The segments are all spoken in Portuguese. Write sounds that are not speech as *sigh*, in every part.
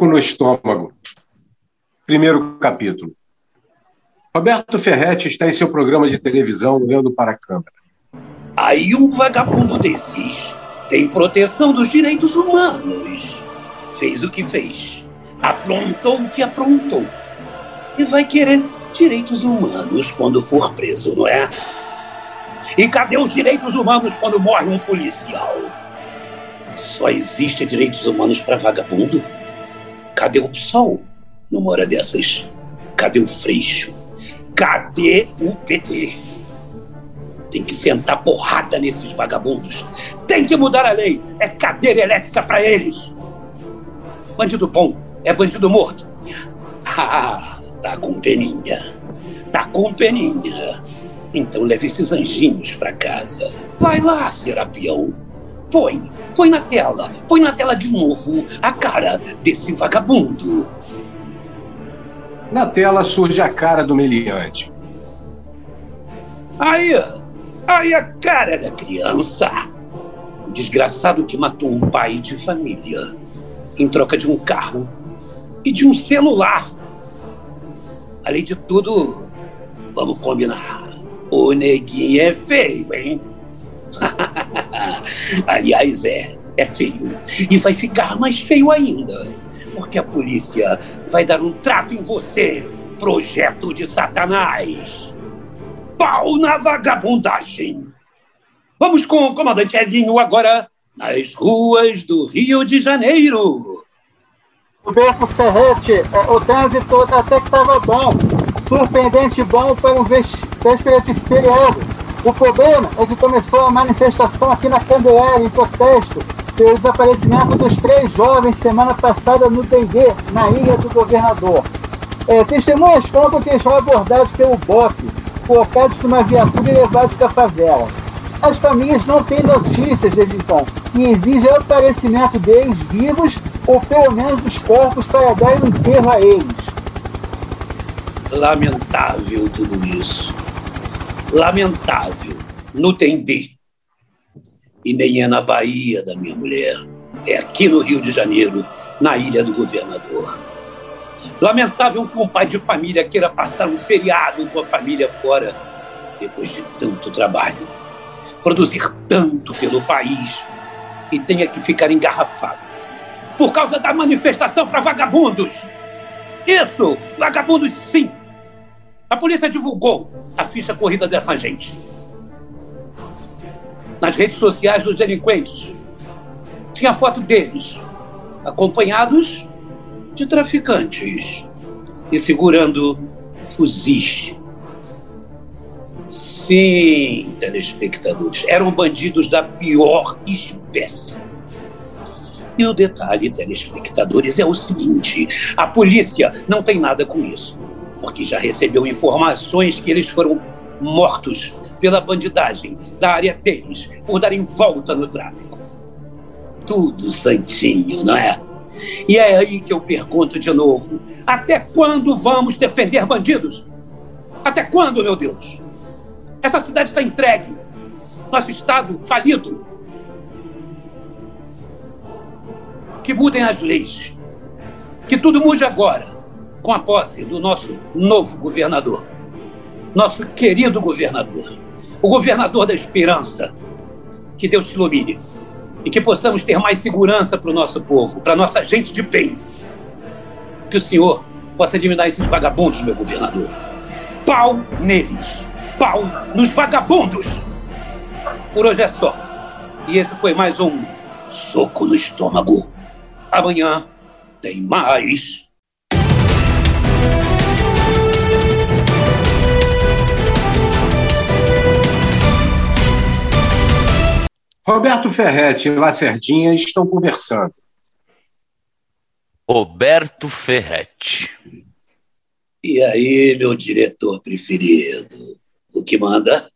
Soco no estômago. Primeiro capítulo. Roberto Ferretti está em seu programa de televisão olhando para a câmera. Aí um vagabundo desses tem proteção dos direitos humanos. Fez o que fez. Aprontou o que aprontou. E vai querer direitos humanos quando for preso, não é? E cadê os direitos humanos quando morre um policial? Só existe direitos humanos para vagabundo? Cadê o PSOL numa hora dessas? Cadê o Freixo? Cadê o PT? Tem que sentar porrada nesses vagabundos. Tem que mudar a lei. É cadeira elétrica para eles. Bandido bom é bandido morto. Ah, tá com peninha. Tá com peninha. Então leve esses anjinhos para casa. Vai lá, Serapião. Põe, põe na tela, põe na tela de novo a cara desse vagabundo. Na tela surge a cara do meliante. Aí, aí a cara da criança. O desgraçado que matou um pai de família em troca de um carro e de um celular. Além de tudo, vamos combinar. O neguinho é feio, hein? *laughs* Aliás, é, é feio. E vai ficar mais feio ainda. Porque a polícia vai dar um trato em você, projeto de Satanás. Pau na vagabundagem. Vamos com o comandante Elinho agora nas ruas do Rio de Janeiro. Roberto Ferretti, é, o trânsito até que estava bom. Surpreendente bom para um véspera de feriado. O problema é que começou a manifestação aqui na Candelária, em protesto, pelo desaparecimento dos três jovens semana passada no Dendê, na Ilha do Governador. É, testemunhas contam que eles foram abordados pelo BOP, colocados numa viatura e levados da favela. As famílias não têm notícias desde então e exigem o aparecimento deles vivos ou pelo menos dos corpos para dar um enterro a eles. Lamentável tudo isso lamentável no Tendê. E nem é na Bahia da minha mulher. É aqui no Rio de Janeiro, na Ilha do Governador. Lamentável que um pai de família queira passar um feriado com a família fora, depois de tanto trabalho, produzir tanto pelo país e tenha que ficar engarrafado por causa da manifestação para vagabundos. Isso, vagabundos sim, a polícia divulgou a ficha corrida dessa gente. Nas redes sociais dos delinquentes. Tinha foto deles, acompanhados de traficantes e segurando fuzis. Sim, telespectadores, eram bandidos da pior espécie. E o detalhe, telespectadores, é o seguinte: a polícia não tem nada com isso porque já recebeu informações que eles foram mortos pela bandidagem da área deles por darem volta no tráfico. Tudo santinho, não é? E é aí que eu pergunto de novo: até quando vamos defender bandidos? Até quando, meu Deus? Essa cidade está entregue. Nosso Estado falido. Que mudem as leis. Que tudo mude agora com a posse do nosso novo governador, nosso querido governador, o governador da esperança. Que Deus te ilumine e que possamos ter mais segurança para o nosso povo, para nossa gente de bem. Que o Senhor possa eliminar esses vagabundos, meu governador. Pau neles, pau nos vagabundos. Por hoje é só. E esse foi mais um soco no estômago. Amanhã tem mais. Roberto Ferretti e Lacerdinha estão conversando. Roberto Ferretti. E aí, meu diretor preferido? O que manda?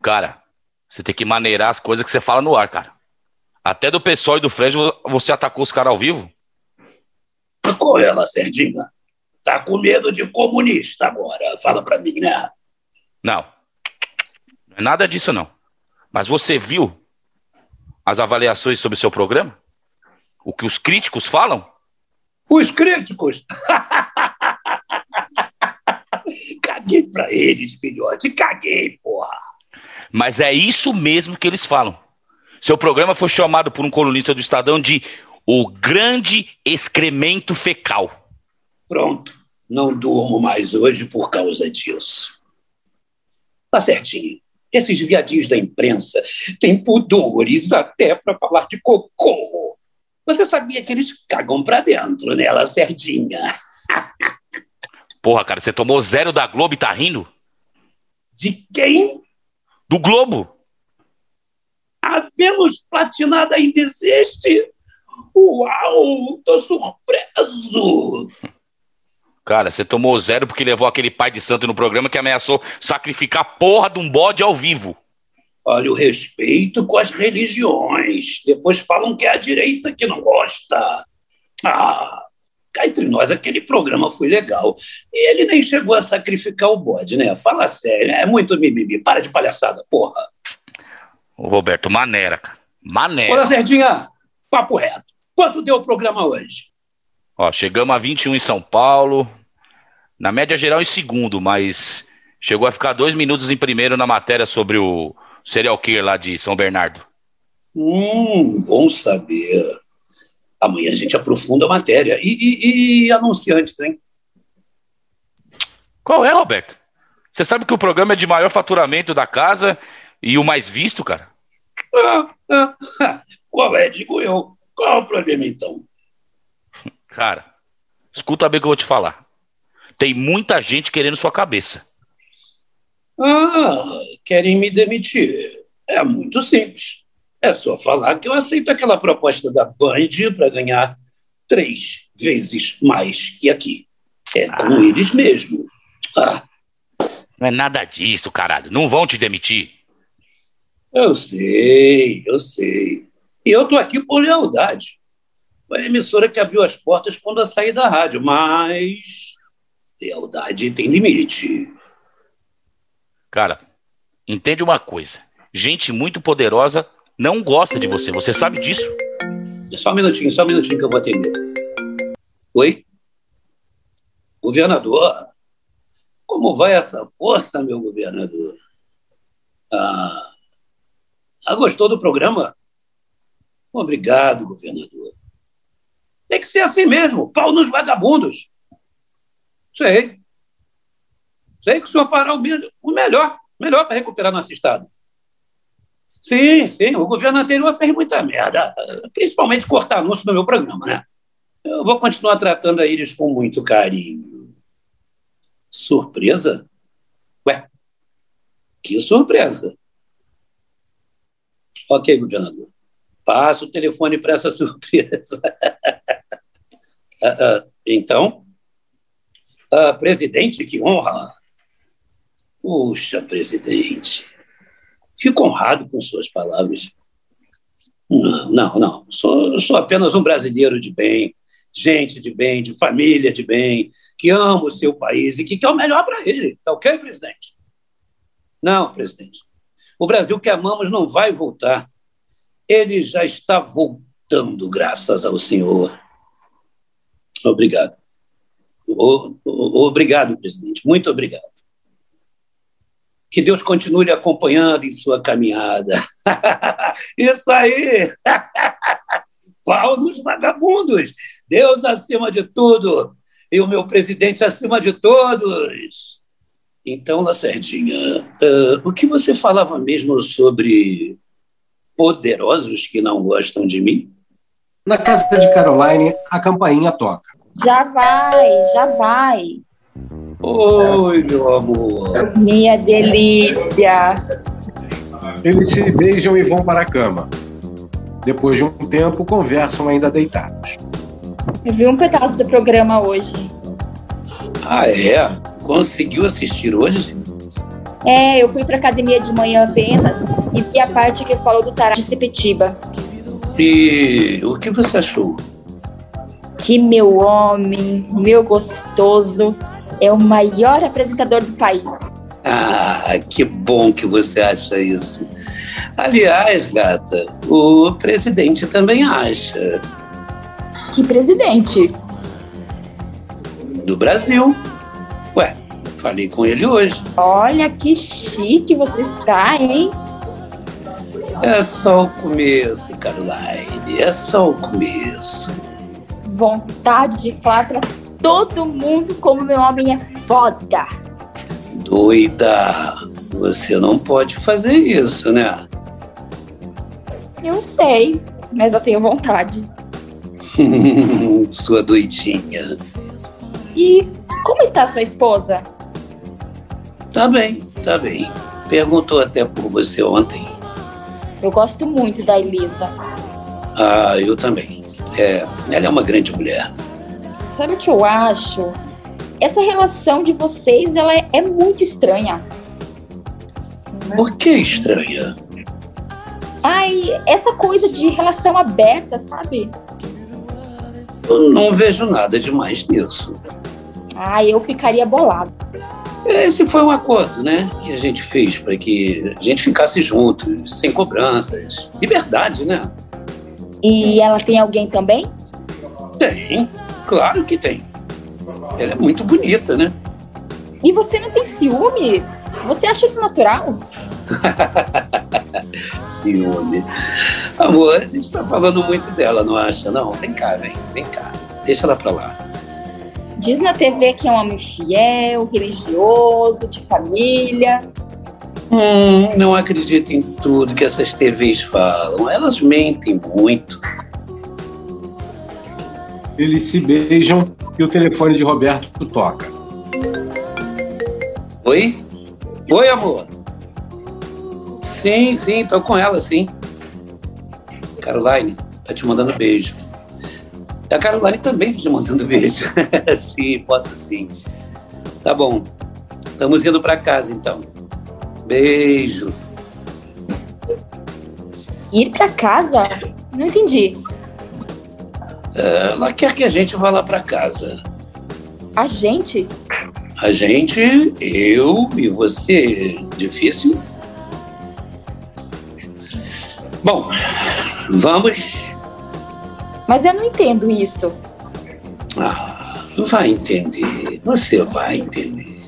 Cara, você tem que maneirar as coisas que você fala no ar, cara. Até do pessoal e do Fred você atacou os caras ao vivo? Qual é, Lacerdinha? Tá com medo de comunista agora? Fala pra mim, né? Não. Não é nada disso, não. Mas você viu as avaliações sobre o seu programa? O que os críticos falam? Os críticos. *laughs* caguei pra eles, filhote. Caguei, porra. Mas é isso mesmo que eles falam. Seu programa foi chamado por um colunista do Estadão de o grande excremento fecal. Pronto. Não durmo mais hoje por causa disso. Tá certinho. Esses viadinhos da imprensa têm pudores até para falar de cocô. Você sabia que eles cagam pra dentro, né, Lacerdinha? *laughs* Porra, cara, você tomou zero da Globo e tá rindo? De quem? Do Globo. A Vênus Platinada ainda existe? Uau, tô surpreso! Cara, você tomou zero porque levou aquele pai de santo no programa que ameaçou sacrificar a porra de um bode ao vivo. Olha o respeito com as religiões. Depois falam que é a direita que não gosta. Ah, cá entre nós, aquele programa foi legal. E ele nem chegou a sacrificar o bode, né? Fala sério, é muito mimimi. Para de palhaçada, porra. Ô, Roberto, maneira, cara. Maneira. Ô, Serdinha, papo reto. Quanto deu o programa hoje? Ó, chegamos a 21 em São Paulo. Na média geral em segundo, mas chegou a ficar dois minutos em primeiro na matéria sobre o serial killer lá de São Bernardo. Hum, bom saber. Amanhã a gente aprofunda a matéria. E, e, e anunciantes, hein? Qual é, Roberto? Você sabe que o programa é de maior faturamento da casa e o mais visto, cara? Ah, ah. *laughs* Qual é, digo eu? Qual é o problema, então? Cara, escuta bem o que eu vou te falar. Tem muita gente querendo sua cabeça. Ah, querem me demitir. É muito simples. É só falar que eu aceito aquela proposta da Band para ganhar três vezes mais que aqui. É com ah. eles mesmo. Ah. Não é nada disso, caralho. Não vão te demitir. Eu sei, eu sei. E eu tô aqui por lealdade. Foi a emissora que abriu as portas quando eu saí da rádio, mas lealdade tem limite. Cara, entende uma coisa. Gente muito poderosa não gosta de você. Você sabe disso? Só um minutinho, só um minutinho que eu vou atender. Oi? Governador? Como vai essa força, meu governador? Ah, ah gostou do programa? Obrigado, governador. Tem que ser assim mesmo, pau nos vagabundos. Sei. Sei que o senhor fará o, melhor, melhor para recuperar nosso Estado. Sim, sim, o governo anterior fez muita merda, principalmente cortar anúncio no meu programa, né? Eu vou continuar tratando a eles com muito carinho. Surpresa? Ué, que surpresa. Ok, governador. Passa o telefone para essa *laughs* surpresa. Uh, uh, então, uh, presidente, que honra. Puxa, presidente, fico honrado com suas palavras. Não, não, não. Sou, sou apenas um brasileiro de bem, gente de bem, de família de bem, que ama o seu país e que quer o melhor para ele. Tá ok, presidente? Não, presidente. O Brasil que amamos não vai voltar. Ele já está voltando, graças ao senhor. Obrigado. Obrigado, presidente. Muito obrigado. Que Deus continue acompanhando em sua caminhada. *laughs* Isso aí! *laughs* Pau nos vagabundos! Deus acima de tudo e o meu presidente acima de todos. Então, Lacerdinha, uh, o que você falava mesmo sobre poderosos que não gostam de mim? Na casa de Caroline, a campainha toca. Já vai, já vai. Oi, meu amor. Minha delícia. Eles se beijam e vão para a cama. Depois de um tempo, conversam ainda deitados. Eu vi um pedaço do programa hoje. Ah, é? Conseguiu assistir hoje? É, eu fui para academia de manhã apenas e vi a parte que falou do Tará de Sepetiba. E o que você achou? Que meu homem, meu gostoso, é o maior apresentador do país. Ah, que bom que você acha isso. Aliás, gata, o presidente também acha. Que presidente? do Brasil. Ué, falei com ele hoje. Olha que chique você está, hein? É só o começo, Caroline. É só o começo. Vontade de falar pra todo mundo como meu homem é foda. Doida. Você não pode fazer isso, né? Eu sei, mas eu tenho vontade. *laughs* Sua doidinha. E como está sua esposa? Tá bem, tá bem. Perguntou até por você ontem. Eu gosto muito da Elisa. Ah, eu também. É, ela é uma grande mulher. Sabe o que eu acho? Essa relação de vocês, ela é, é muito estranha. Por que estranha? Ai, essa coisa de relação aberta, sabe? Eu não vejo nada demais nisso. Ai, eu ficaria bolado. Esse foi um acordo, né? Que a gente fez para que a gente ficasse juntos, sem cobranças. Liberdade, né? E ela tem alguém também? Tem, claro que tem. Ela é muito bonita, né? E você não tem ciúme? Você acha isso natural? *laughs* Ciúme. Amor, a gente tá falando muito dela, não acha? Não, vem cá, vem, vem cá. Deixa ela pra lá. Diz na TV que é um homem fiel, religioso, de família. Hum, não acredito em tudo que essas TVs falam. Elas mentem muito. Eles se beijam e o telefone de Roberto toca. Oi? Oi, amor. Sim, sim, tô com ela, sim. Caroline tá te mandando beijo. A Caroline também te mandando beijo. *laughs* sim, posso sim. Tá bom. Estamos indo para casa então. Beijo. Ir para casa? Não entendi. Ela quer que a gente vá lá para casa. A gente? A gente, eu e você. Difícil? Bom, vamos. Mas eu não entendo isso. Ah, vai entender. Você vai entender.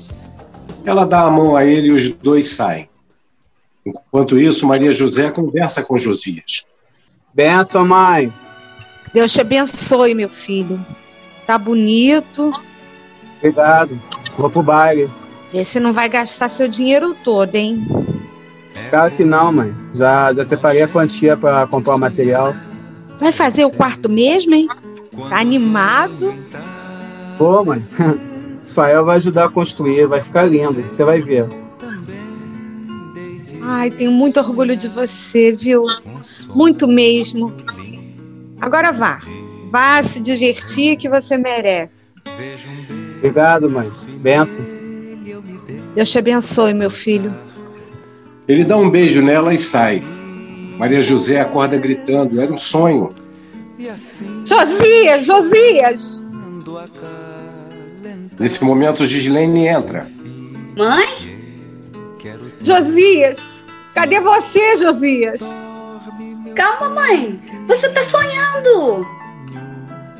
Ela dá a mão a ele e os dois saem. Enquanto isso, Maria José conversa com Josias. Benção, mãe. Deus te abençoe, meu filho. Tá bonito. Obrigado. Vou pro baile. Vê se não vai gastar seu dinheiro todo, hein? Claro que não, mãe. Já, já separei a quantia para comprar o material. Vai fazer o quarto mesmo, hein? Tá animado? Pô, mãe. *laughs* Fael vai ajudar a construir, vai ficar lindo. Você vai ver. Ai, tenho muito orgulho de você, viu? Muito mesmo. Agora vá. Vá se divertir que você merece. Obrigado, mãe. Benção. Deus te abençoe, meu filho. Ele dá um beijo nela e sai. Maria José acorda gritando: era um sonho. Josias, Josias! Nesse momento, Gislene entra. Mãe? Josias! Cadê você, Josias? Calma, mãe. Você tá sonhando.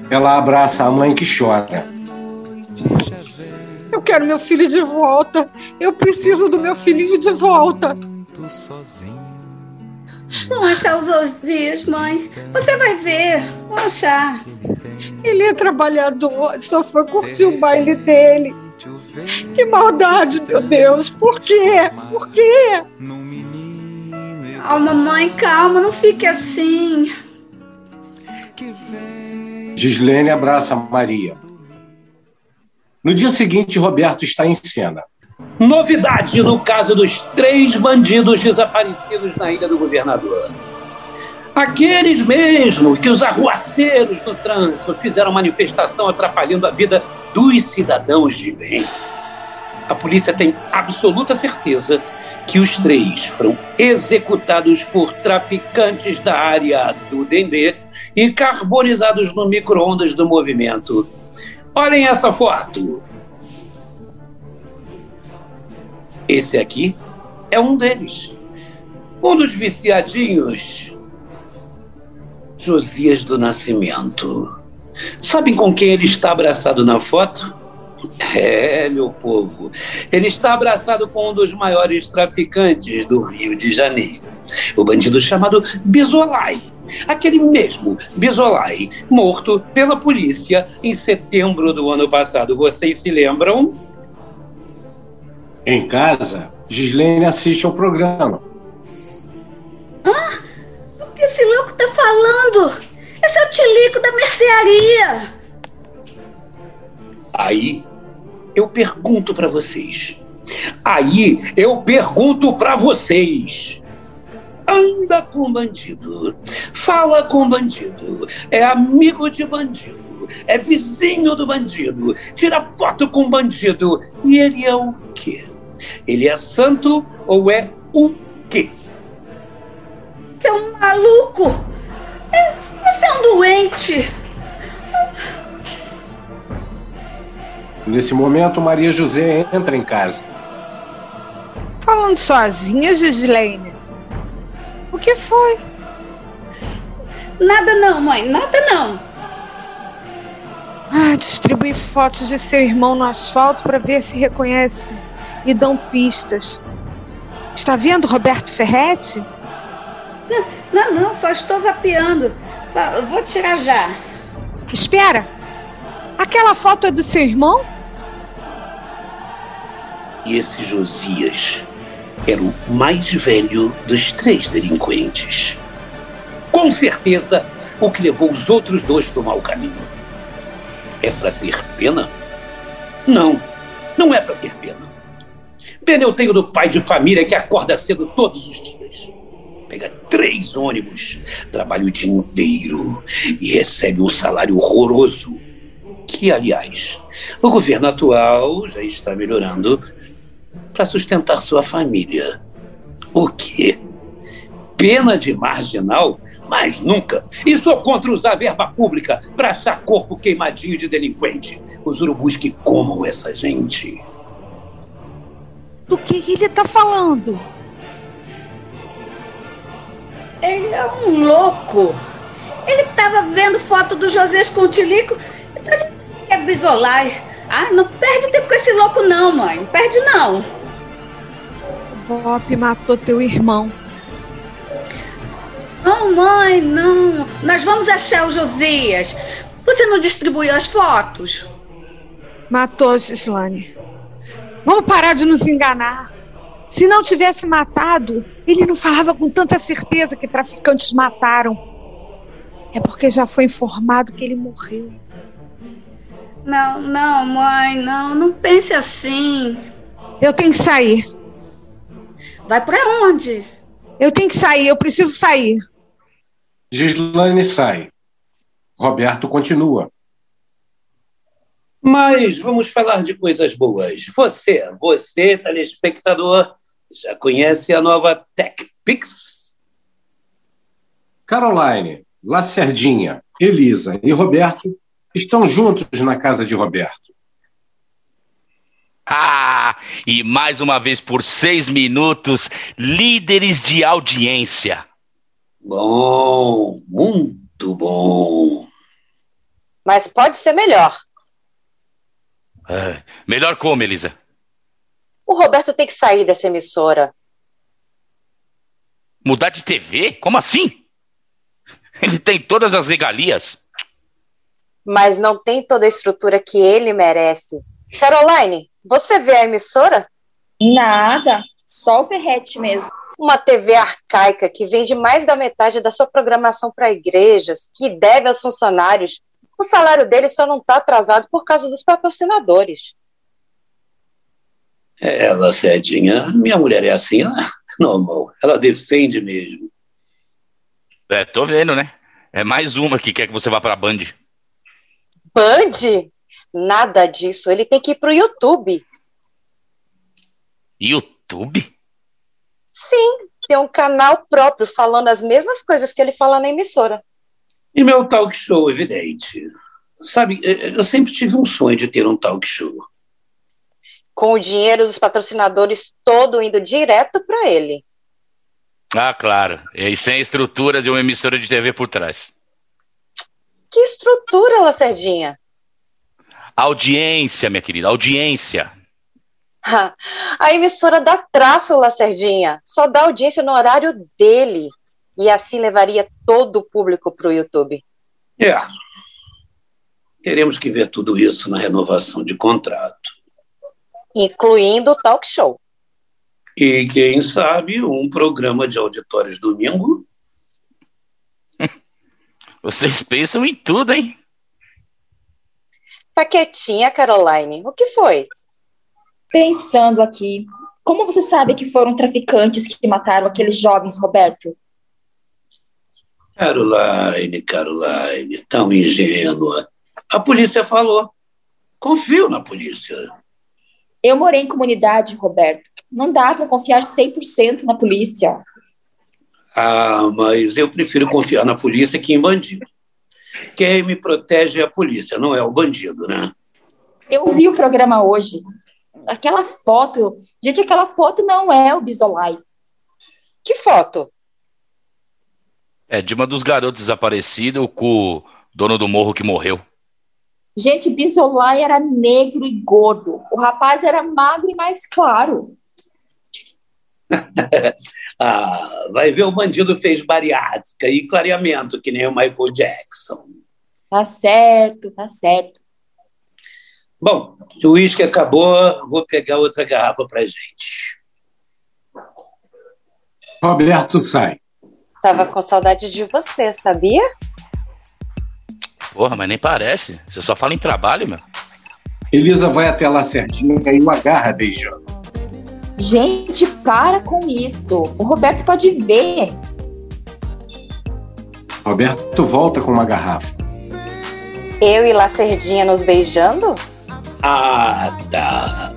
Ela abraça a mãe que chora. Eu quero meu filho de volta. Eu preciso do meu filhinho de volta. Vão achar os Josias, mãe. Você vai ver. Vão achar. Ele é trabalhador, só foi curtir o baile dele. Que maldade, meu Deus. Por quê? Por quê? Calma, mãe, calma. Não fique assim. Gislene abraça Maria. No dia seguinte, Roberto está em cena. Novidade no caso dos três bandidos desaparecidos na Ilha do Governador. Aqueles mesmo que os arruaceiros no trânsito fizeram manifestação atrapalhando a vida dos cidadãos de bem. A polícia tem absoluta certeza que os três foram executados por traficantes da área do Dendê e carbonizados no micro-ondas do movimento. Olhem essa foto. Esse aqui é um deles. Um dos viciadinhos. Josias do Nascimento. Sabem com quem ele está abraçado na foto? É, meu povo. Ele está abraçado com um dos maiores traficantes do Rio de Janeiro. O bandido chamado Bizolai. Aquele mesmo Bizolai, morto pela polícia em setembro do ano passado. Vocês se lembram? Em casa, Gislene assiste ao programa. Ah, o que esse louco tá falando? Esse é o tilico da mercearia. Aí eu pergunto para vocês. Aí eu pergunto para vocês. Anda com bandido, fala com bandido, é amigo de bandido, é vizinho do bandido, tira foto com bandido. E ele é o quê? Ele é santo ou é o quê? Você é um maluco! É, você é um doente! Nesse momento, Maria José entra em casa. Falando sozinha, Gislaine. O que foi? Nada não, mãe, nada não. Ah, distribui fotos de seu irmão no asfalto para ver se reconhece e dão pistas. Está vendo Roberto Ferretti? Não, não, não só estou vapeando. Vou tirar já. Espera! Aquela foto é do seu irmão? E esse Josias era o mais velho dos três delinquentes. Com certeza, o que levou os outros dois para o mau caminho. É para ter pena? Não, não é para ter pena. Pena eu tenho do pai de família que acorda cedo todos os dias. Pega três ônibus, trabalha o dia inteiro e recebe um salário horroroso. Que, aliás, o governo atual já está melhorando para sustentar sua família. O quê? Pena de marginal? Mas nunca! E sou contra usar verba pública para achar corpo queimadinho de delinquente. Os urubus que comam essa gente. Do que ele está falando? Ele é um louco. Ele estava vendo foto do José com o Tilico e tá dizendo que é bisolai. Ah, não perde tempo com esse louco não, mãe. Não perde não. Bop matou teu irmão. Não, mãe, não. Nós vamos achar o Josias. Você não distribuiu as fotos? Matou, Gislane. Vamos parar de nos enganar. Se não tivesse matado, ele não falava com tanta certeza que traficantes mataram. É porque já foi informado que ele morreu. Não, não, mãe, não. Não pense assim. Eu tenho que sair. Vai para onde? Eu tenho que sair, eu preciso sair. Gislaine sai. Roberto continua. Mas vamos falar de coisas boas. Você, você, telespectador, já conhece a nova TechPix? Caroline, Lacerdinha, Elisa e Roberto estão juntos na casa de Roberto. Ah, e mais uma vez por seis minutos, líderes de audiência. Bom, muito bom. Mas pode ser melhor. É, melhor como, Elisa? O Roberto tem que sair dessa emissora. Mudar de TV? Como assim? Ele tem todas as regalias. Mas não tem toda a estrutura que ele merece. Caroline, você vê a emissora? Nada, só o Ferrete mesmo. Uma TV arcaica que vende mais da metade da sua programação para igrejas, que deve aos funcionários. O salário dele só não está atrasado por causa dos patrocinadores. Ela, Cedinha, minha mulher é assim, né? normal. Ela defende mesmo. É, tô vendo, né? É mais uma que quer que você vá pra Band. Band? Nada disso. Ele tem que ir pro YouTube. YouTube? Sim, tem um canal próprio falando as mesmas coisas que ele fala na emissora. E meu talk show, evidente. Sabe, eu sempre tive um sonho de ter um talk show. Com o dinheiro dos patrocinadores todo indo direto para ele. Ah, claro. E sem a estrutura de uma emissora de TV por trás. Que estrutura, Lacerdinha? Audiência, minha querida, audiência. *laughs* A emissora dá traço, Lacerdinha. Só dá audiência no horário dele. E assim levaria todo o público para o YouTube. É. Teremos que ver tudo isso na renovação de contrato. Incluindo o talk show. E quem sabe um programa de auditórios domingo? *laughs* Vocês pensam em tudo, hein? Tá quietinha, Caroline. O que foi? Pensando aqui, como você sabe que foram traficantes que mataram aqueles jovens, Roberto? Caroline, Caroline, tão ingênua. A polícia falou. Confio na polícia. Eu morei em comunidade, Roberto. Não dá para confiar 100% na polícia. Ah, mas eu prefiro confiar na polícia que em bandido. Quem me protege é a polícia, não é o bandido, né? Eu vi o programa hoje. Aquela foto. Gente, aquela foto não é o Bisolai. Que foto? É de uma dos garotos desaparecidos com o dono do morro que morreu. Gente, Bisolai era negro e gordo. O rapaz era magro e mais claro. *laughs* ah, vai ver o bandido fez bariátrica e clareamento, que nem o Michael Jackson. Tá certo, tá certo. Bom, o uísque acabou, vou pegar outra garrafa pra gente. Roberto sai. Tava com saudade de você, sabia? Porra, mas nem parece. Você só fala em trabalho, meu. Elisa vai até lá certinho e o agarra beijando. Gente, para com isso. O Roberto pode ver. Roberto volta com uma garrafa. Eu e Lacerdinha nos beijando? Ah, tá.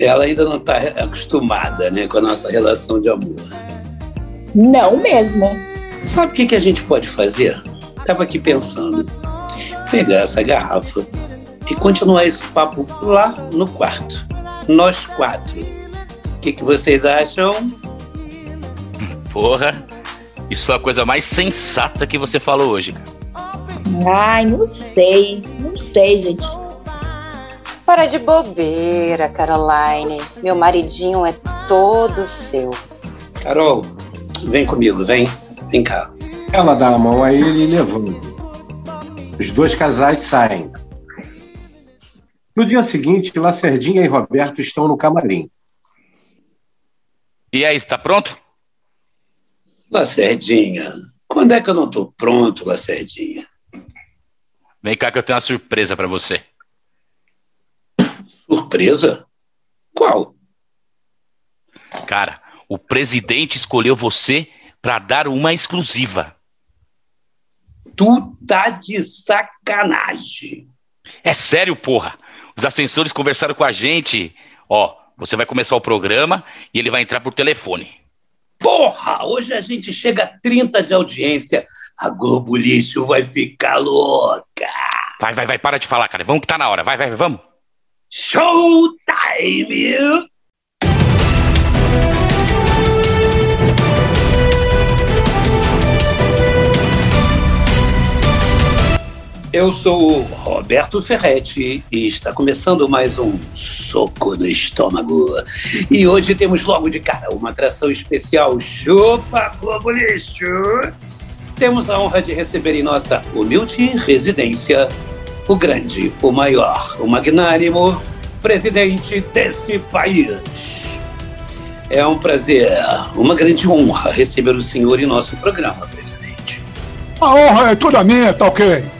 Ela ainda não está acostumada, né, com a nossa relação de amor. Não mesmo. Sabe o que, que a gente pode fazer? Tava aqui pensando. Pegar essa garrafa e continuar esse papo lá no quarto. Nós quatro. O que, que vocês acham? Porra, isso foi a coisa mais sensata que você falou hoje, cara. Ai, não sei. Não sei, gente. Para de bobeira, Caroline. Meu maridinho é todo seu. Carol, vem comigo, vem. Vem cá. Ela dá a mão a ele e levanta. Os dois casais saem. No dia seguinte, Lacerdinha e Roberto estão no camarim. E aí, está pronto? Lacerdinha, quando é que eu não estou pronto, Lacerdinha? Vem cá que eu tenho uma surpresa para você. Surpresa? Qual? Cara, o presidente escolheu você para dar uma exclusiva. Tu tá de sacanagem. É sério, porra. Os ascensores conversaram com a gente. Ó, você vai começar o programa e ele vai entrar por telefone. Porra, hoje a gente chega a 30 de audiência. A Globo Lixo vai ficar louca. Vai, vai, vai, para de falar, cara. Vamos que tá na hora. Vai, vai, vamos. Showtime! Eu sou Roberto Ferretti e está começando mais um Soco no Estômago. E hoje temos logo de cara uma atração especial Chupa Globo Lixo. Temos a honra de receber em nossa humilde residência o grande, o maior, o magnânimo presidente desse país. É um prazer, uma grande honra receber o senhor em nosso programa, presidente. A honra é toda minha, tá ok?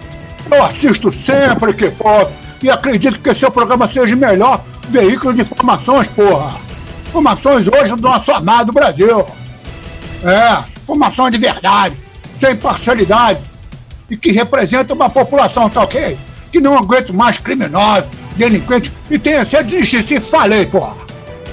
Eu assisto sempre que posso e acredito que seu programa seja o melhor veículo de informações, porra. Informações hoje do nosso amado Brasil. É, informações de verdade, sem parcialidade e que representa uma população, tá ok? Que não aguenta mais criminosos, delinquentes e tenha sede de justiça. Falei, porra.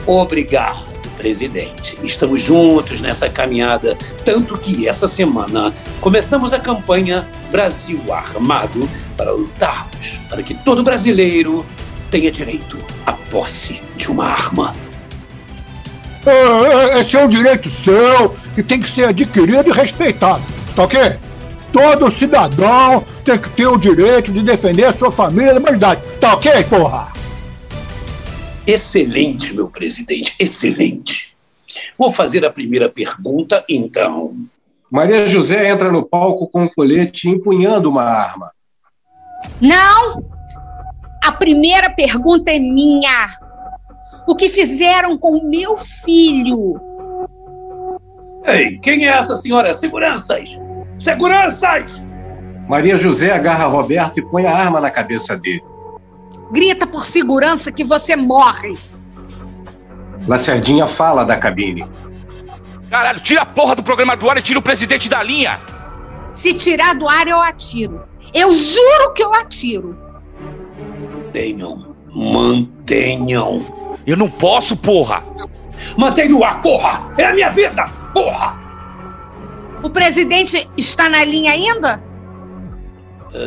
Obrigado, presidente. Estamos juntos nessa caminhada, tanto que essa semana começamos a campanha Brasil Armado para lutarmos para que todo brasileiro tenha direito à posse de uma arma. É, Esse é um direito seu que tem que ser adquirido e respeitado, tá ok? Todo cidadão tem que ter o direito de defender a sua família e humanidade. Tá ok, porra? Excelente, meu presidente, excelente. Vou fazer a primeira pergunta, então. Maria José entra no palco com um colete empunhando uma arma. Não! A primeira pergunta é minha. O que fizeram com o meu filho? Ei, quem é essa senhora? Seguranças! Seguranças! Maria José agarra Roberto e põe a arma na cabeça dele. Grita por segurança que você morre. Lacerdinha fala da cabine. Caralho, tira a porra do programa do ar e tira o presidente da linha. Se tirar do ar, eu atiro. Eu juro que eu atiro. Mantenham, mantenham. Eu não posso, porra. Mantém no ar, porra! É a minha vida, porra! O presidente está na linha ainda?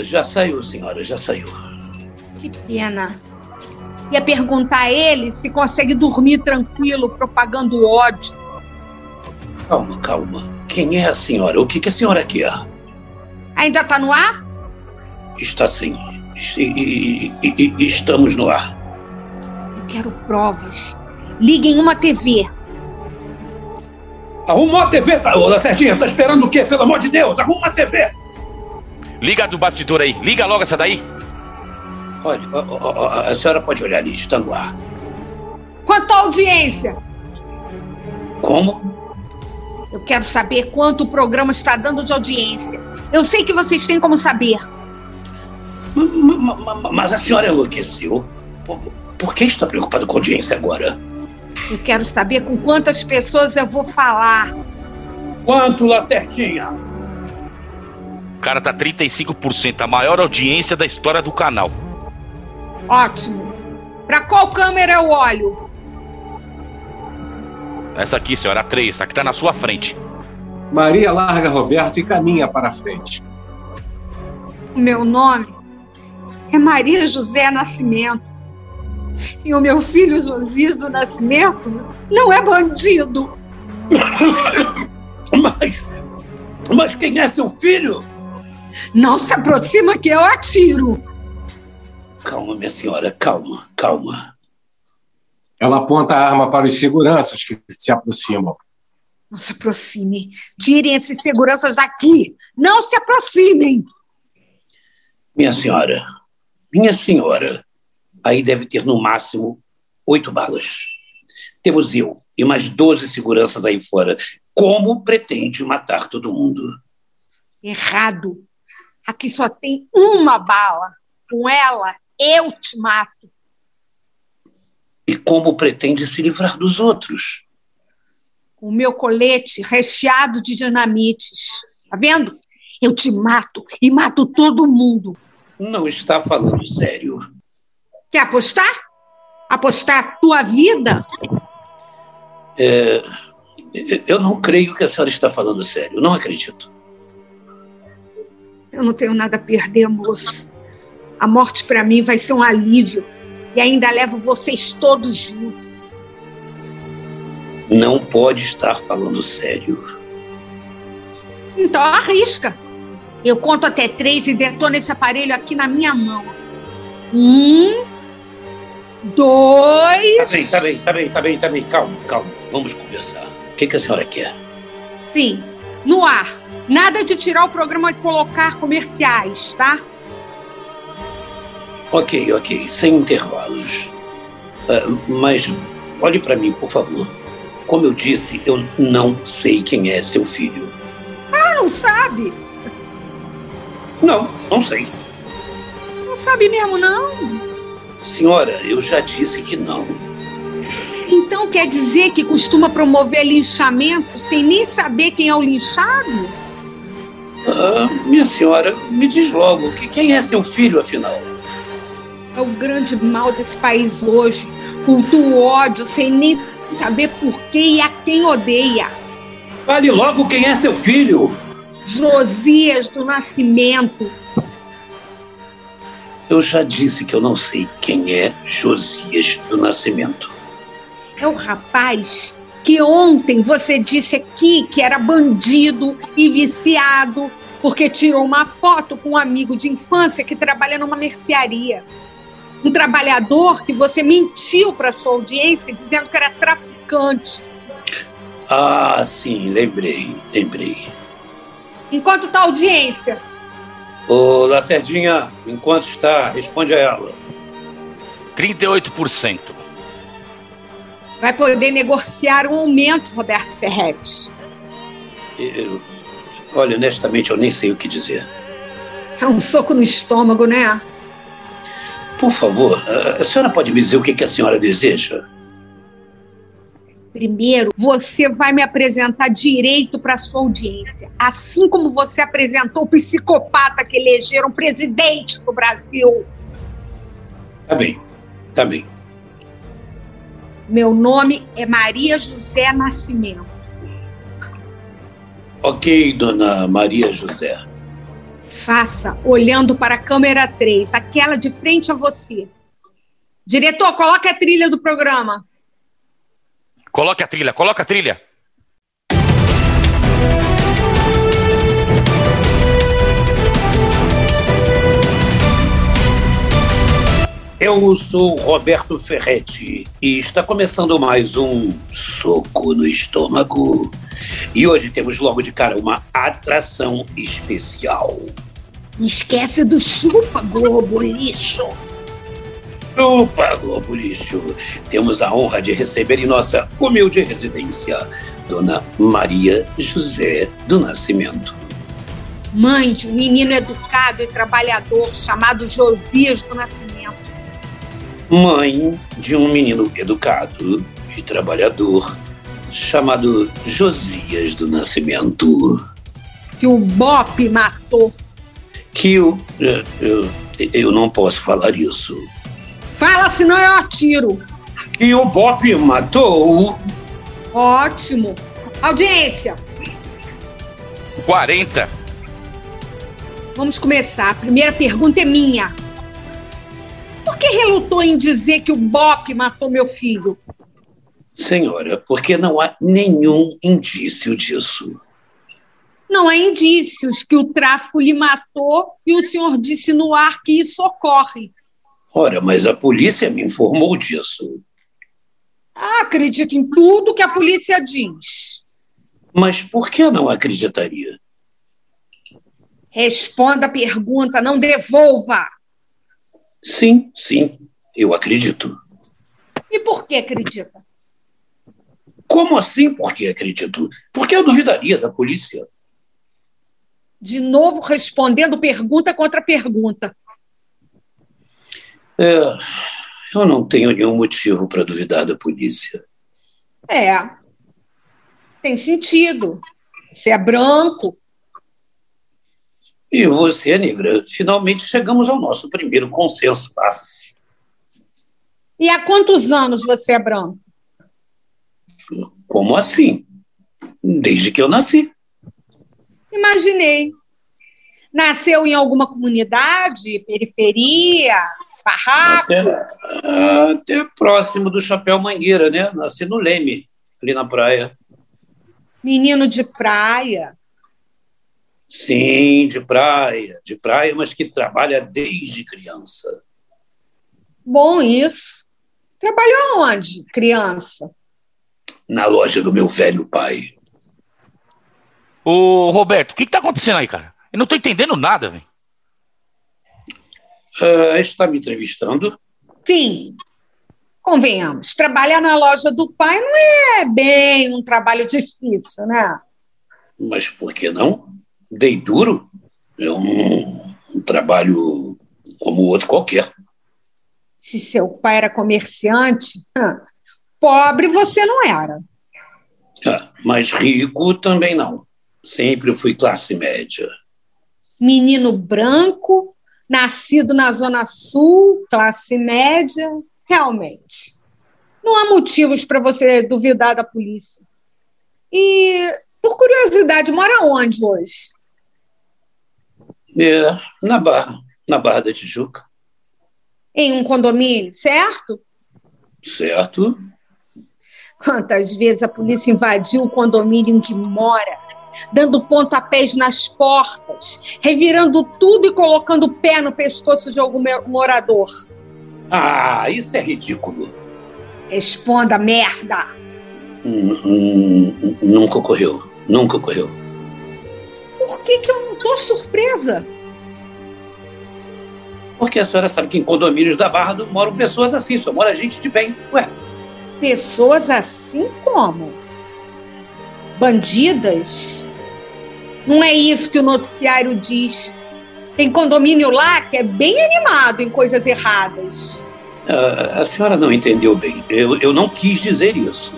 Já saiu, senhora, já saiu. Que pena. Ia perguntar a ele se consegue dormir tranquilo propagando ódio. Calma, calma. Quem é a senhora? O que, que a senhora quer? Ainda está no ar? Está sim. E, e, e, estamos no ar. Eu quero provas. Liguem uma TV. Arruma uma TV, tá, ô Lacertinha. Tá esperando o quê? Pelo amor de Deus, arruma uma TV. Liga do bastidor aí. Liga logo essa daí. Olha, ó, ó, a senhora pode olhar ali, está no ar. Quanto à audiência? Como? Eu quero saber quanto o programa está dando de audiência. Eu sei que vocês têm como saber. Mas a senhora enlouqueceu. Por, por que está preocupado com a audiência agora? Eu quero saber com quantas pessoas eu vou falar. Quanto, Lacertinha? O cara tá 35%, a maior audiência da história do canal. Ótimo. Para qual câmera eu olho? Essa aqui, senhora, a 3, a que tá na sua frente. Maria larga Roberto e caminha para a frente. O meu nome é Maria José Nascimento. E o meu filho Josias do Nascimento não é bandido. *coughs* Mas, mas quem é seu filho? Não se aproxima que eu atiro. Calma, minha senhora, calma, calma. Ela aponta a arma para os seguranças que se aproximam. Não se aproxime. Tirem esses seguranças daqui. Não se aproximem. Minha senhora, minha senhora, aí deve ter no máximo oito balas. Temos eu e mais doze seguranças aí fora. Como pretende matar todo mundo? Errado. Aqui só tem uma bala. Com ela, eu te mato. E como pretende se livrar dos outros? Com o meu colete recheado de dinamites. Tá vendo? Eu te mato e mato todo mundo. Não está falando sério. Quer apostar? Apostar a tua vida? É, eu não creio que a senhora está falando sério. Não acredito. Eu não tenho nada a perder, moço. A morte para mim vai ser um alívio. E ainda levo vocês todos juntos. Não pode estar falando sério. Então arrisca. Eu conto até três e detono esse aparelho aqui na minha mão. Um, dois. Tá bem, tá bem, tá bem, tá bem, tá bem. Calma, calma. Vamos conversar. O que, que a senhora quer? Sim, no ar. Nada de tirar o programa e colocar comerciais, tá? Ok, ok, sem intervalos. Uh, mas olhe para mim, por favor. Como eu disse, eu não sei quem é seu filho. Ah, não sabe? Não, não sei. Não sabe mesmo, não? Senhora, eu já disse que não. Então quer dizer que costuma promover linchamento sem nem saber quem é o linchado? Ah, minha senhora, me diz logo, que quem é seu filho, afinal? É o grande mal desse país hoje. Cultua o ódio sem nem saber por quê e a quem odeia. Fale logo quem é seu filho. Josias do Nascimento. Eu já disse que eu não sei quem é Josias do Nascimento. É o rapaz que ontem você disse aqui que era bandido e viciado porque tirou uma foto com um amigo de infância que trabalha numa mercearia. Um trabalhador que você mentiu para sua audiência dizendo que era traficante. Ah, sim, lembrei, lembrei. Enquanto está a audiência? Ô, Lacerdinha, enquanto está, responde a ela. 38%. Vai poder negociar um aumento, Roberto Ferretti. Eu, olha, honestamente, eu nem sei o que dizer. É um soco no estômago, né? Por favor, a senhora pode me dizer o que a senhora deseja? Primeiro, você vai me apresentar direito para sua audiência, assim como você apresentou o psicopata que elegeram presidente do Brasil. Tá bem, tá bem. Meu nome é Maria José Nascimento. Ok, dona Maria José. Faça olhando para a câmera 3, aquela de frente a você. Diretor, coloque a trilha do programa. Coloque a trilha, coloca a trilha. Eu sou Roberto Ferretti e está começando mais um Soco no Estômago. E hoje temos logo de cara uma atração especial. Esquece do chupa, Globo Lixo. Chupa, Globo Lixo. Temos a honra de receber em nossa humilde residência Dona Maria José do Nascimento. Mãe de um menino educado e trabalhador chamado Josias do Nascimento. Mãe de um menino educado e trabalhador chamado Josias do Nascimento. Que o Bop matou. Que eu, eu, eu não posso falar isso. Fala, senão eu atiro. Que o Bop matou. Ótimo. Audiência. 40. Vamos começar. A primeira pergunta é minha. Por que relutou em dizer que o Bop matou meu filho? Senhora, porque não há nenhum indício disso. Não há indícios que o tráfico lhe matou e o senhor disse no ar que isso ocorre. Ora, mas a polícia me informou disso. Ah, acredito em tudo que a polícia diz. Mas por que não acreditaria? Responda a pergunta, não devolva. Sim, sim, eu acredito. E por que acredita? Como assim por que acredito? Porque eu duvidaria da polícia. De novo respondendo pergunta contra pergunta. É, eu não tenho nenhum motivo para duvidar da polícia. É. Tem sentido. Você é branco. E você, negra, finalmente chegamos ao nosso primeiro consenso. E há quantos anos você é branco? Como assim? Desde que eu nasci. Imaginei. Nasceu em alguma comunidade, periferia, barraco? Até, até próximo do Chapéu Mangueira, né? Nasci no Leme, ali na praia. Menino de praia. Sim, de praia, de praia, mas que trabalha desde criança. Bom isso. Trabalhou onde, criança? Na loja do meu velho pai. Ô, Roberto, o que, que tá acontecendo aí, cara? Eu não tô entendendo nada, velho. Uh, está me entrevistando? Sim. Convenhamos, trabalhar na loja do pai não é bem um trabalho difícil, né? Mas por que não? Dei duro. É um, um trabalho como outro qualquer. Se seu pai era comerciante, pobre você não era. Ah, mas rico também não. Sempre fui classe média. Menino branco, nascido na Zona Sul, classe média. Realmente. Não há motivos para você duvidar da polícia. E, por curiosidade, mora onde hoje? É, na Barra, na Barra da Tijuca. Em um condomínio, certo? Certo. Quantas vezes a polícia invadiu o condomínio em que mora, dando pontapés nas portas, revirando tudo e colocando o pé no pescoço de algum morador. Ah, isso é ridículo. Responda, merda! Hum, hum, nunca ocorreu. Nunca ocorreu. Por que, que eu não tô surpresa? Porque a senhora sabe que em condomínios da Barra moram pessoas assim, só mora gente de bem. Ué. Pessoas assim como? Bandidas? Não é isso que o noticiário diz. Tem condomínio lá que é bem animado em coisas erradas. Uh, a senhora não entendeu bem. Eu, eu não quis dizer isso.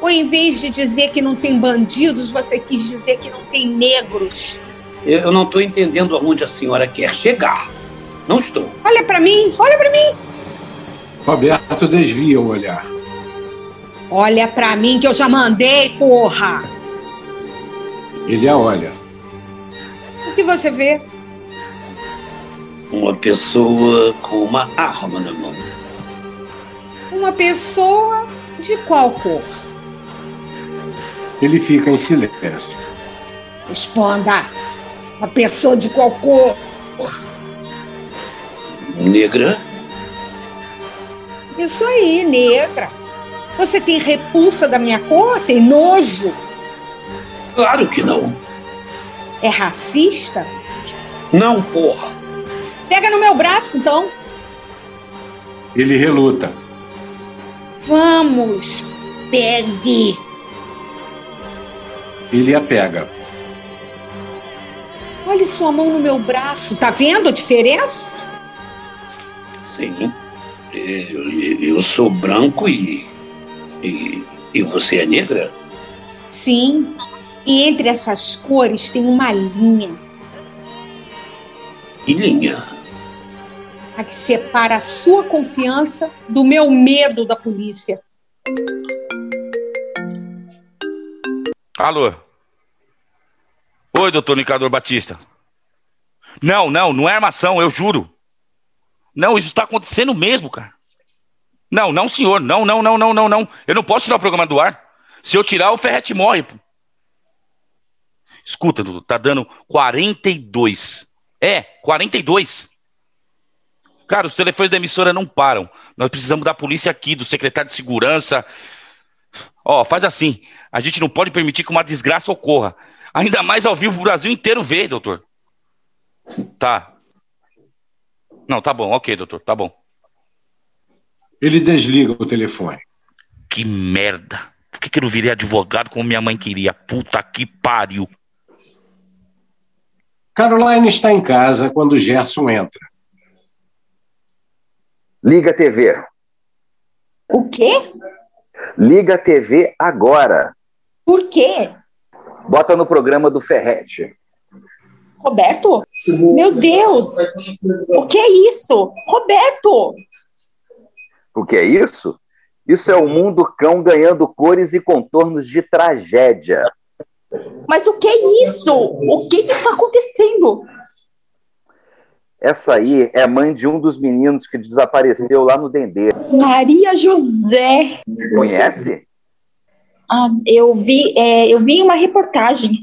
Ou em vez de dizer que não tem bandidos, você quis dizer que não tem negros? Eu, eu não estou entendendo aonde a senhora quer chegar. Não estou. Olha para mim, olha para mim. Roberto desvia o olhar. Olha para mim que eu já mandei, porra. Ele a olha. O que você vê? Uma pessoa com uma arma na mão. Uma pessoa de qual cor? Ele fica em silêncio. Responda. Uma pessoa de qual cor? Negra? Isso aí, negra. Você tem repulsa da minha cor? Tem nojo? Claro que não. É racista? Não, porra. Pega no meu braço, então. Ele reluta. Vamos, pegue. Ele a pega. Olhe sua mão no meu braço. Tá vendo a diferença? Sim. Eu, eu sou branco e, e, e você é negra? Sim. E entre essas cores tem uma linha. Que linha? A que separa a sua confiança do meu medo da polícia. Alô? Oi, doutor Nicador Batista. Não, não, não é armação, eu juro. Não, isso está acontecendo mesmo, cara. Não, não, senhor. Não, não, não, não, não, não. Eu não posso tirar o programa do ar. Se eu tirar, o Ferrete morre. Pô. Escuta, Dudu, tá dando 42. É, 42. Cara, os telefones da emissora não param. Nós precisamos da polícia aqui, do secretário de segurança. Ó, faz assim. A gente não pode permitir que uma desgraça ocorra. Ainda mais ao vivo o Brasil inteiro vê, doutor. Tá, não, tá bom, ok, doutor, tá bom. Ele desliga o telefone. Que merda. Por que, que eu não virei advogado como minha mãe queria? Puta que pariu. Caroline está em casa quando Gerson entra. Liga a TV. O quê? Liga a TV agora. Por quê? Bota no programa do Ferrete. Roberto? Meu Deus! O que é isso? Roberto! O que é isso? Isso é o mundo cão ganhando cores e contornos de tragédia. Mas o que é isso? O que, que está acontecendo? Essa aí é mãe de um dos meninos que desapareceu lá no Dendê. Maria José. Conhece? Ah, eu vi, é, eu vi uma reportagem.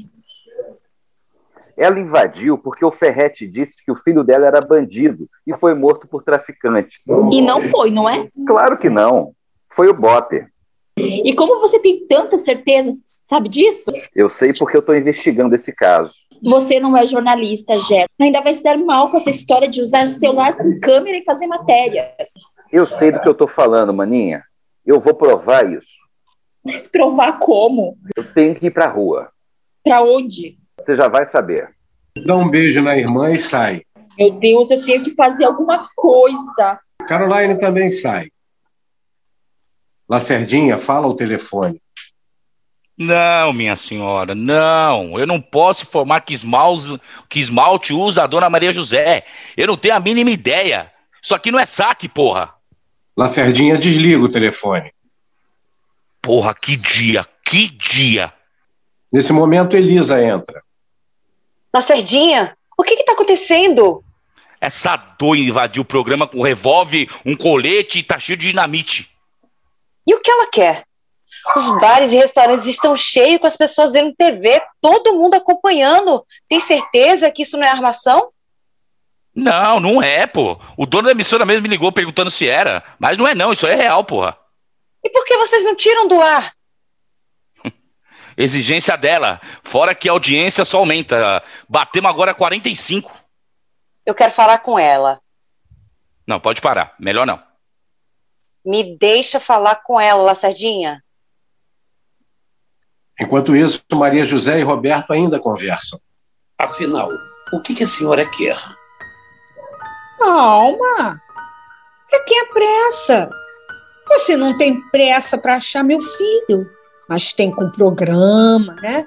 Ela invadiu porque o Ferrete disse que o filho dela era bandido e foi morto por traficante. E não foi, não é? Claro que não. Foi o Botter. E como você tem tanta certeza, sabe disso? Eu sei porque eu estou investigando esse caso. Você não é jornalista, Jé. Ainda vai se dar mal com essa história de usar celular com câmera e fazer matérias. Eu sei do que eu estou falando, maninha. Eu vou provar isso. Mas provar como? Eu tenho que ir para a rua. Para onde? Você já vai saber. Dá um beijo na irmã e sai. Meu Deus, eu tenho que fazer alguma coisa. Caroline também sai. Lacerdinha, fala o telefone. Não, minha senhora, não. Eu não posso informar que esmalte, que esmalte usa da dona Maria José. Eu não tenho a mínima ideia. Isso aqui não é saque, porra. Lacerdinha, desliga o telefone. Porra, que dia, que dia. Nesse momento, Elisa entra. Lacerdinha, o que está acontecendo? Essa doida invadiu o programa com um revólver, um colete e tá cheio de dinamite. E o que ela quer? Os bares e restaurantes estão cheios com as pessoas vendo TV, todo mundo acompanhando. Tem certeza que isso não é armação? Não, não é, pô. O dono da emissora mesmo me ligou perguntando se era. Mas não é não, isso é real, porra. E por que vocês não tiram do ar? *laughs* Exigência dela. Fora que a audiência só aumenta. Batemos agora 45. Eu quero falar com ela. Não, pode parar. Melhor não. Me deixa falar com ela, Lacerdinha. Enquanto isso, Maria José e Roberto ainda conversam. Afinal, o que, que a senhora quer? Calma. Pra que a pressa? Você não tem pressa para achar meu filho, mas tem com programa, né?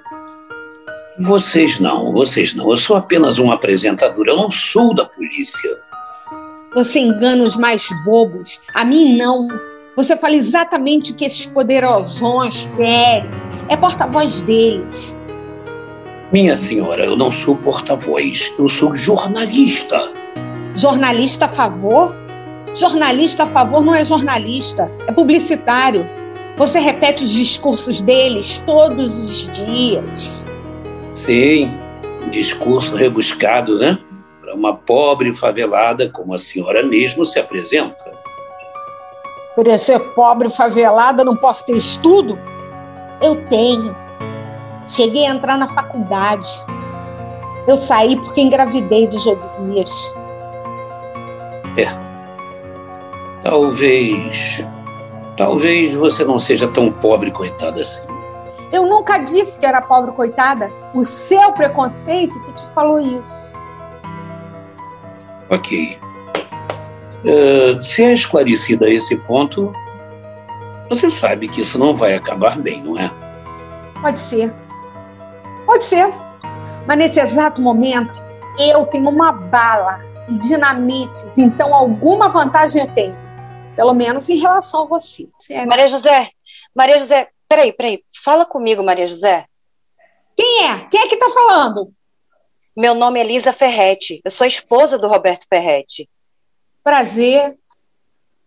Vocês não, vocês não. Eu sou apenas um apresentador, eu não sou da polícia. Você engana os mais bobos. A mim, não. Você fala exatamente o que esses poderosões querem. É porta-voz deles. Minha senhora, eu não sou porta-voz, eu sou jornalista. Jornalista a favor? Jornalista a favor não é jornalista, é publicitário. Você repete os discursos deles todos os dias. Sim, discurso rebuscado, né? Uma pobre favelada como a senhora mesmo se apresenta. Eu ser pobre favelada, não posso ter estudo? Eu tenho. Cheguei a entrar na faculdade. Eu saí porque engravidei do Josias. É. Talvez. Talvez você não seja tão pobre, coitada assim. Eu nunca disse que era pobre, coitada. O seu preconceito que te falou isso. Ok. Uh, se é esclarecida a esse ponto, você sabe que isso não vai acabar bem, não é? Pode ser. Pode ser. Mas nesse exato momento, eu tenho uma bala e dinamites, então alguma vantagem eu tenho. Pelo menos em relação a você. É, Maria José, Maria José, peraí, peraí. Fala comigo, Maria José. Quem é? Quem é que tá falando? Meu nome é Elisa Ferretti. Eu sou esposa do Roberto Ferretti. Prazer.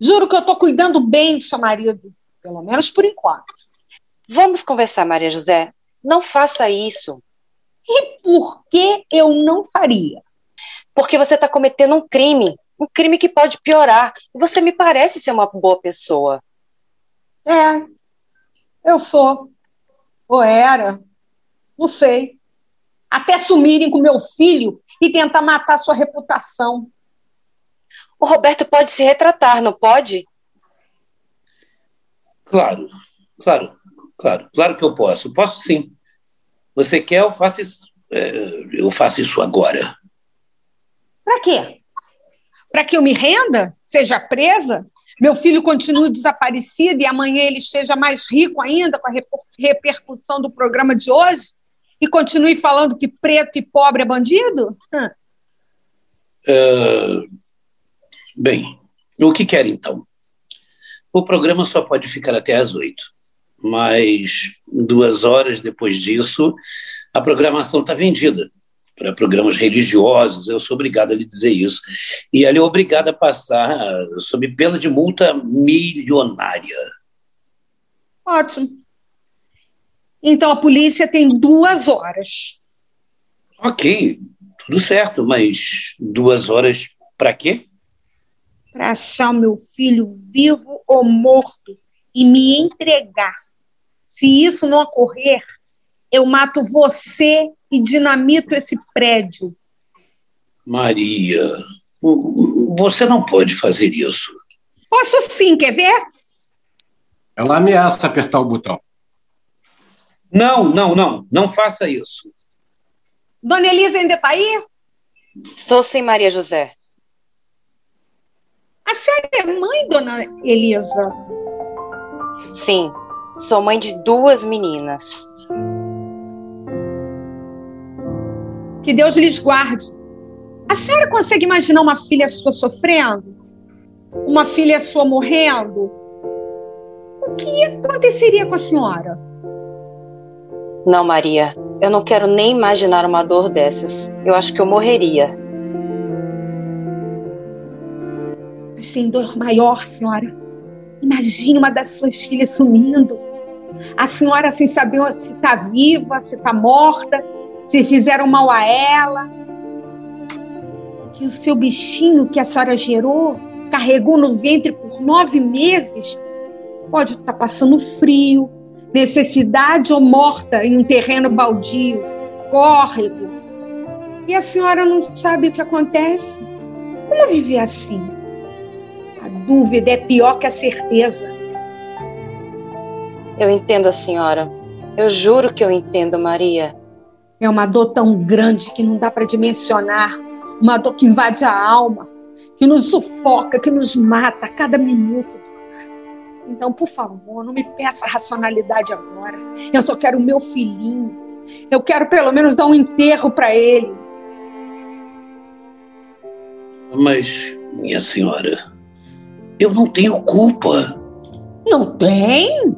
Juro que eu tô cuidando bem do seu marido. Pelo menos por enquanto. Vamos conversar, Maria José. Não faça isso. E por que eu não faria? Porque você está cometendo um crime. Um crime que pode piorar. E você me parece ser uma boa pessoa. É, eu sou. Ou era. Não sei. Até sumirem com meu filho e tentar matar sua reputação. O Roberto pode se retratar, não pode? Claro, claro, claro, claro que eu posso. Posso sim. Você quer, eu faço isso, é, eu faço isso agora. Para quê? Para que eu me renda? Seja presa? Meu filho continue desaparecido e amanhã ele esteja mais rico ainda com a repercussão do programa de hoje? E continue falando que preto e pobre é bandido? Hum. Uh, bem, o que quer então? O programa só pode ficar até às oito, mas duas horas depois disso, a programação está vendida para programas religiosos, eu sou obrigado a lhe dizer isso. E ela é obrigada a passar sob pena de multa milionária. Ótimo. Então a polícia tem duas horas. Ok, tudo certo, mas duas horas para quê? Para achar o meu filho vivo ou morto e me entregar. Se isso não ocorrer, eu mato você e dinamito esse prédio. Maria, você não pode fazer isso. Posso sim, quer ver? Ela ameaça apertar o botão. Não, não, não, não faça isso. Dona Elisa ainda está aí? Estou sim, Maria José. A senhora é mãe, dona Elisa? Sim, sou mãe de duas meninas. Que Deus lhes guarde. A senhora consegue imaginar uma filha sua sofrendo? Uma filha sua morrendo? O que aconteceria com a senhora? Não, Maria. Eu não quero nem imaginar uma dor dessas. Eu acho que eu morreria. Mas tem dor maior, senhora. Imagine uma das suas filhas sumindo. A senhora sem saber se está viva, se está morta, se fizeram mal a ela. Que o seu bichinho que a senhora gerou, carregou no ventre por nove meses, pode estar tá passando frio, necessidade ou morta em um terreno baldio, córrego. E a senhora não sabe o que acontece? Como viver assim? A dúvida é pior que a certeza. Eu entendo a senhora. Eu juro que eu entendo, Maria. É uma dor tão grande que não dá para dimensionar. Uma dor que invade a alma, que nos sufoca, que nos mata a cada minuto. Então, por favor, não me peça racionalidade agora. Eu só quero o meu filhinho. Eu quero pelo menos dar um enterro para ele. Mas, minha senhora, eu não tenho culpa. Não tem?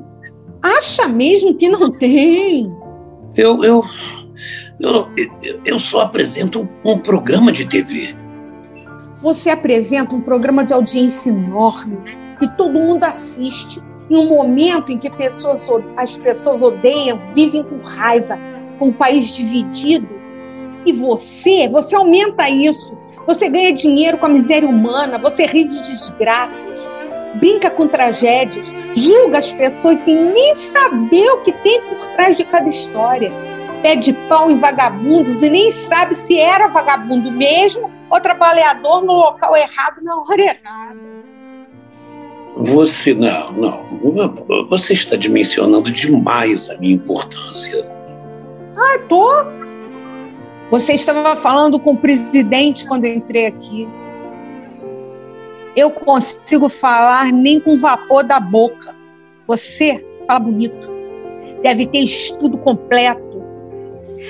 Acha mesmo que não tem? Eu, eu, eu, eu só apresento um programa de TV. Você apresenta um programa de audiência enorme, que todo mundo assiste, em um momento em que pessoas, as pessoas odeiam, vivem com raiva, com o país dividido. E você, você aumenta isso. Você ganha dinheiro com a miséria humana, você ri de desgraças brinca com tragédias, julga as pessoas sem nem saber o que tem por trás de cada história. Pede pão em vagabundos e nem sabe se era vagabundo mesmo ou trabalhador no local errado na hora errada. Você não, não. Você está dimensionando demais a minha importância. Ah, tô. Você estava falando com o presidente quando entrei aqui eu consigo falar nem com vapor da boca. Você fala bonito. Deve ter estudo completo.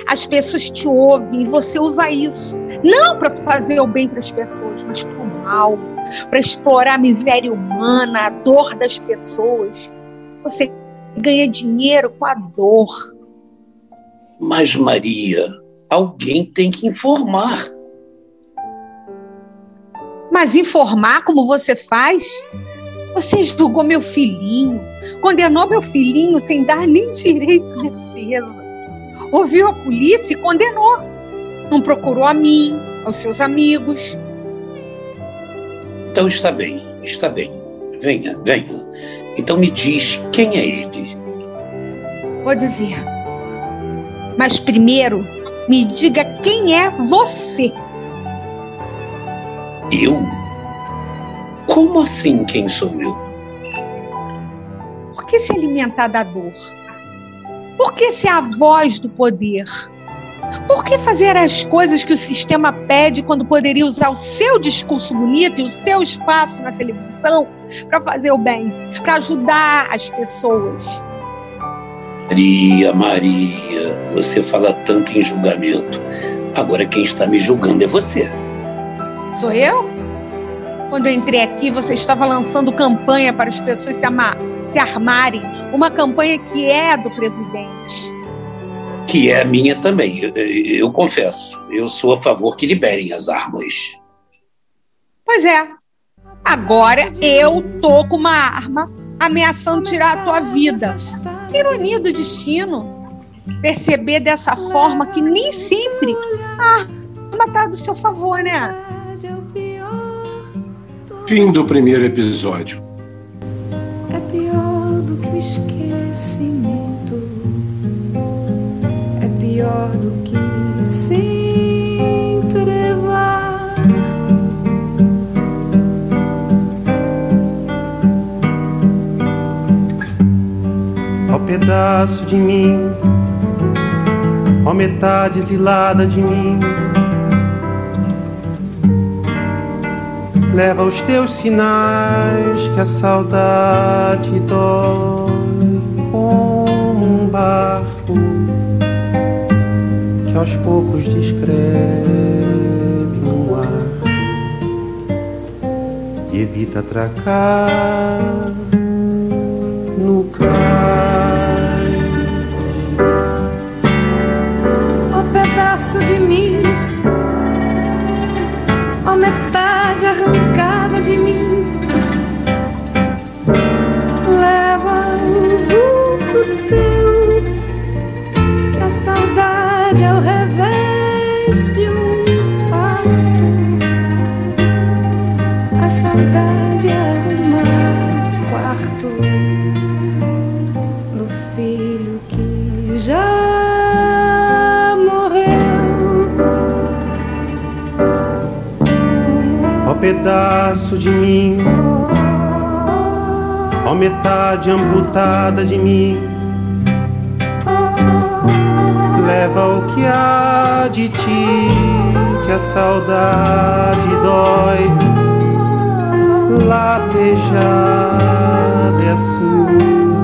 As pessoas te ouvem e você usa isso. Não para fazer o bem para as pessoas, mas para o mal. Para explorar a miséria humana, a dor das pessoas. Você ganha dinheiro com a dor. Mas, Maria, alguém tem que informar. Mas informar como você faz? Você julgou meu filhinho, condenou meu filhinho sem dar nem direito de defesa. Ouviu a polícia e condenou. Não procurou a mim, aos seus amigos. Então está bem, está bem. Venha, venha. Então me diz quem é ele. Vou dizer. Mas primeiro, me diga quem é você. Eu? Como assim quem sou eu? Por que se alimentar da dor? Por que ser a voz do poder? Por que fazer as coisas que o sistema pede quando poderia usar o seu discurso bonito e o seu espaço na televisão para fazer o bem, para ajudar as pessoas? Maria, Maria, você fala tanto em julgamento. Agora quem está me julgando é você. Sou eu? Quando eu entrei aqui, você estava lançando campanha para as pessoas se, amar, se armarem. Uma campanha que é do presidente. Que é a minha também, eu, eu confesso. Eu sou a favor que liberem as armas. Pois é. Agora eu tô com uma arma ameaçando tirar a tua vida. Que ironia do destino. Perceber dessa forma que nem sempre a arma tá do seu favor, né? Fim do primeiro episódio. Esquecimento. É pior do que se entrevar. Ó pedaço de mim, ó metade exilada de mim leva os teus sinais que a saudade dói como um barco que aos poucos descreve no ar e evita atracar no cais. Pedaço de mim, ó metade amputada de mim, leva o que há de ti, que a saudade dói. Latejada é assim.